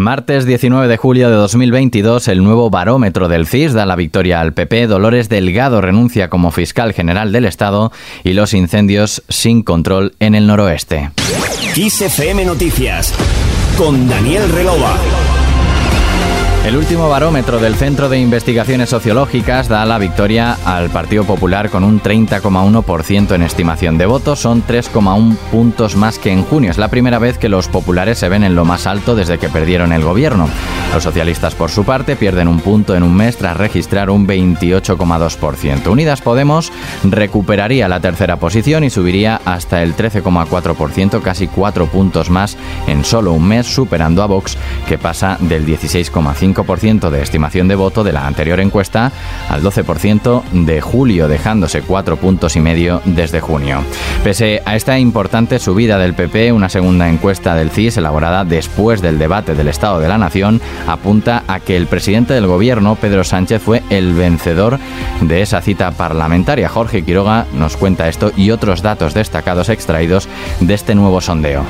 Martes 19 de julio de 2022, el nuevo barómetro del CIS da la victoria al PP. Dolores Delgado renuncia como fiscal general del Estado y los incendios sin control en el noroeste. Noticias con Daniel Relova. El último barómetro del Centro de Investigaciones Sociológicas da la victoria al Partido Popular con un 30,1% en estimación de votos. Son 3,1 puntos más que en junio. Es la primera vez que los populares se ven en lo más alto desde que perdieron el gobierno. Los socialistas, por su parte, pierden un punto en un mes tras registrar un 28,2%. Unidas Podemos recuperaría la tercera posición y subiría hasta el 13,4%, casi 4 puntos más en solo un mes, superando a Vox, que pasa del 16,5% de estimación de voto de la anterior encuesta al 12% de julio, dejándose cuatro puntos y medio desde junio. Pese a esta importante subida del PP, una segunda encuesta del CIS elaborada después del debate del Estado de la Nación apunta a que el presidente del gobierno, Pedro Sánchez, fue el vencedor de esa cita parlamentaria. Jorge Quiroga nos cuenta esto y otros datos destacados extraídos de este nuevo sondeo.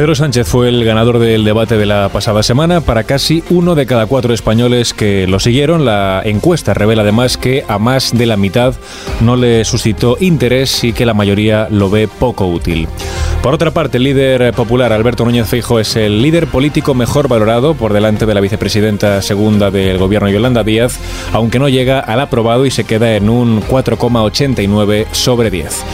Pedro Sánchez fue el ganador del debate de la pasada semana para casi uno de cada cuatro españoles que lo siguieron. La encuesta revela además que a más de la mitad no le suscitó interés y que la mayoría lo ve poco útil. Por otra parte, el líder popular Alberto Núñez Feijo es el líder político mejor valorado por delante de la vicepresidenta segunda del gobierno Yolanda Díaz, aunque no llega al aprobado y se queda en un 4,89 sobre 10.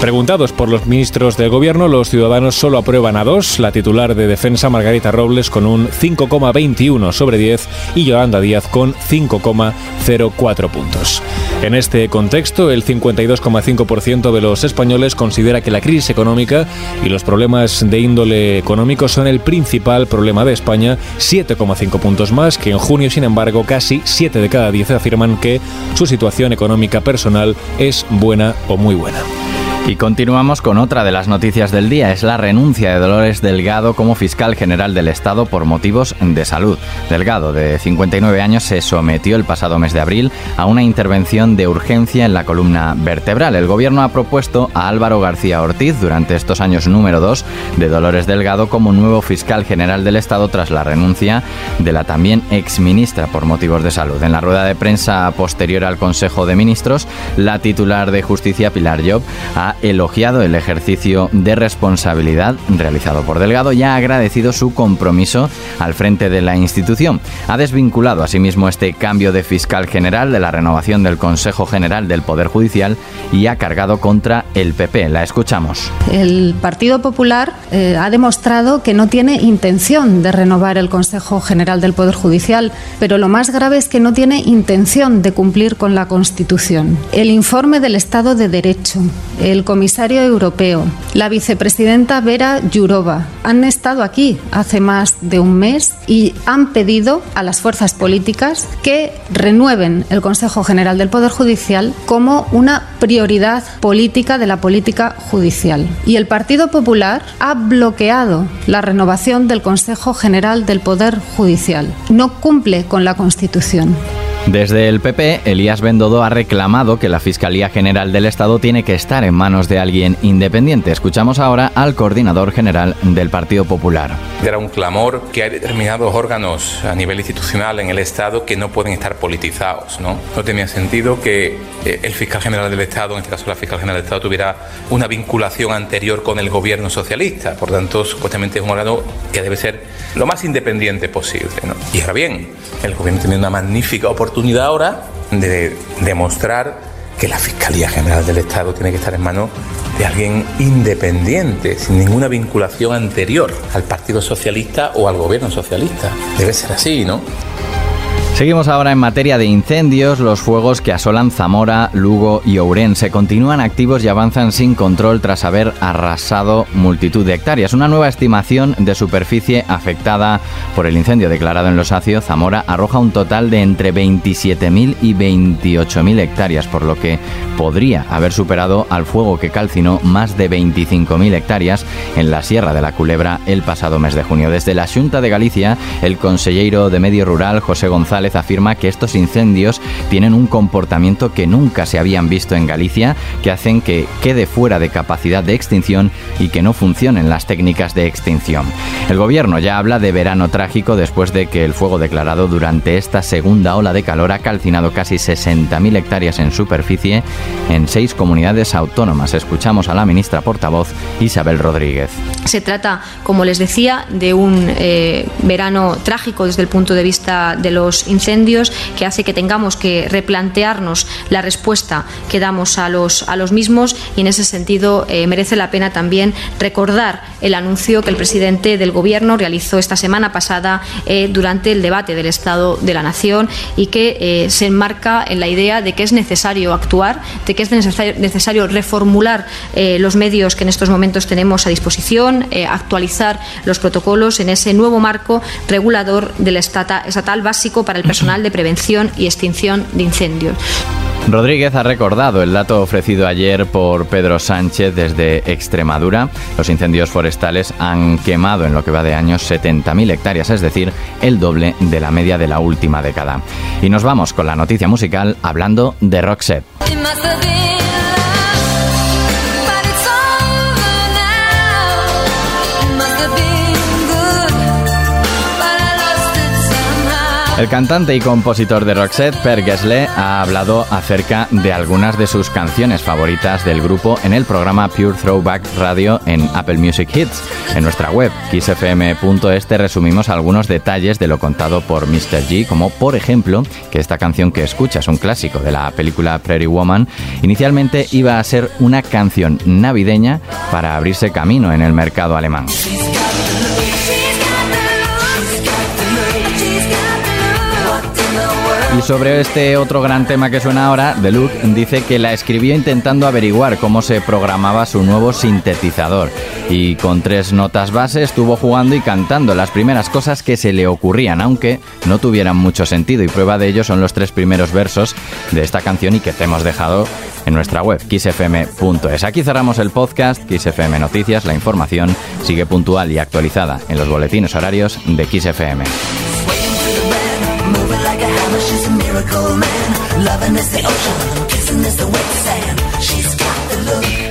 Preguntados por los ministros del gobierno, los ciudadanos solo aprueban a dos, la titular de defensa Margarita Robles con un 5,21 sobre 10 y Yolanda Díaz con 5,04 puntos. En este contexto, el 52,5% de los españoles considera que la crisis económica y los problemas de índole económico son el principal problema de España, 7,5 puntos más que en junio, sin embargo, casi 7 de cada 10 afirman que su situación económica personal es buena o muy buena. Y continuamos con otra de las noticias del día, es la renuncia de Dolores Delgado como fiscal general del Estado por motivos de salud. Delgado, de 59 años, se sometió el pasado mes de abril a una intervención de urgencia en la columna vertebral. El gobierno ha propuesto a Álvaro García Ortiz durante estos años número 2 de Dolores Delgado como nuevo fiscal general del Estado tras la renuncia de la también exministra por motivos de salud. En la rueda de prensa posterior al Consejo de Ministros, la titular de Justicia, Pilar Job, ha elogiado el ejercicio de responsabilidad realizado por Delgado y ha agradecido su compromiso al frente de la institución. Ha desvinculado asimismo este cambio de fiscal general de la renovación del Consejo General del Poder Judicial y ha cargado contra el PP. La escuchamos. El Partido Popular eh, ha demostrado que no tiene intención de renovar el Consejo General del Poder Judicial, pero lo más grave es que no tiene intención de cumplir con la Constitución. El informe del Estado de Derecho, el comisario europeo, la vicepresidenta Vera Yurova, han estado aquí hace más de un mes y han pedido a las fuerzas políticas que renueven el Consejo General del Poder Judicial como una prioridad política de la política judicial. Y el Partido Popular ha bloqueado la renovación del Consejo General del Poder Judicial. No cumple con la Constitución. Desde el PP, Elías Bendodo ha reclamado que la Fiscalía General del Estado tiene que estar en manos de alguien independiente. Escuchamos ahora al coordinador general del Partido Popular. Era un clamor que hay determinados órganos a nivel institucional en el Estado que no pueden estar politizados. No, no tenía sentido que eh, el fiscal general del Estado, en este caso la fiscal general del Estado, tuviera una vinculación anterior con el gobierno socialista. Por tanto, supuestamente es un órgano que debe ser lo más independiente posible. ¿no? Y ahora bien, el gobierno tiene una magnífica oportunidad ahora de demostrar que la Fiscalía General del Estado tiene que estar en manos de alguien independiente, sin ninguna vinculación anterior al Partido Socialista o al gobierno socialista. Debe ser así, ¿no? Seguimos ahora en materia de incendios. Los fuegos que asolan Zamora, Lugo y Ourense continúan activos y avanzan sin control tras haber arrasado multitud de hectáreas. Una nueva estimación de superficie afectada por el incendio declarado en Los Acios, Zamora, arroja un total de entre 27.000 y 28.000 hectáreas, por lo que podría haber superado al fuego que calcinó más de 25.000 hectáreas en la Sierra de la Culebra el pasado mes de junio. Desde la Junta de Galicia, el consejero de Medio Rural, José González, Afirma que estos incendios tienen un comportamiento que nunca se habían visto en Galicia, que hacen que quede fuera de capacidad de extinción y que no funcionen las técnicas de extinción. El gobierno ya habla de verano trágico después de que el fuego declarado durante esta segunda ola de calor ha calcinado casi 60.000 hectáreas en superficie en seis comunidades autónomas. Escuchamos a la ministra portavoz Isabel Rodríguez. Se trata, como les decía, de un eh, verano trágico desde el punto de vista de los incendios que hace que tengamos que replantearnos la respuesta que damos a los, a los mismos y en ese sentido eh, merece la pena también recordar el anuncio que el presidente del Gobierno realizó esta semana pasada eh, durante el debate del Estado de la Nación y que se enmarca en la idea de que es necesario actuar, de que es necesario, reformular los medios que en estos momentos tenemos a disposición, actualizar los protocolos en ese nuevo marco regulador del estatal básico para el personal de prevención y extinción de incendios. Rodríguez ha recordado el dato ofrecido ayer por Pedro Sánchez desde Extremadura. Los incendios forestales han quemado en lo que va de años 70.000 hectáreas, es decir, el doble de la media de la última década. Y nos vamos con la noticia musical hablando de Roxette. El cantante y compositor de Roxette, Per Gessle, ha hablado acerca de algunas de sus canciones favoritas del grupo en el programa Pure Throwback Radio en Apple Music Hits. En nuestra web, kissfm.es, resumimos algunos detalles de lo contado por Mr. G, como por ejemplo que esta canción que escuchas, un clásico de la película Prairie Woman, inicialmente iba a ser una canción navideña para abrirse camino en el mercado alemán. Y sobre este otro gran tema que suena ahora, Look dice que la escribió intentando averiguar cómo se programaba su nuevo sintetizador. Y con tres notas base estuvo jugando y cantando las primeras cosas que se le ocurrían, aunque no tuvieran mucho sentido. Y prueba de ello son los tres primeros versos de esta canción y que te hemos dejado en nuestra web, kissfm.es. Aquí cerramos el podcast, KissFM Noticias. La información sigue puntual y actualizada en los boletines horarios de She's a miracle man. Loving is the ocean, kissing is the wet sand. She's got the look.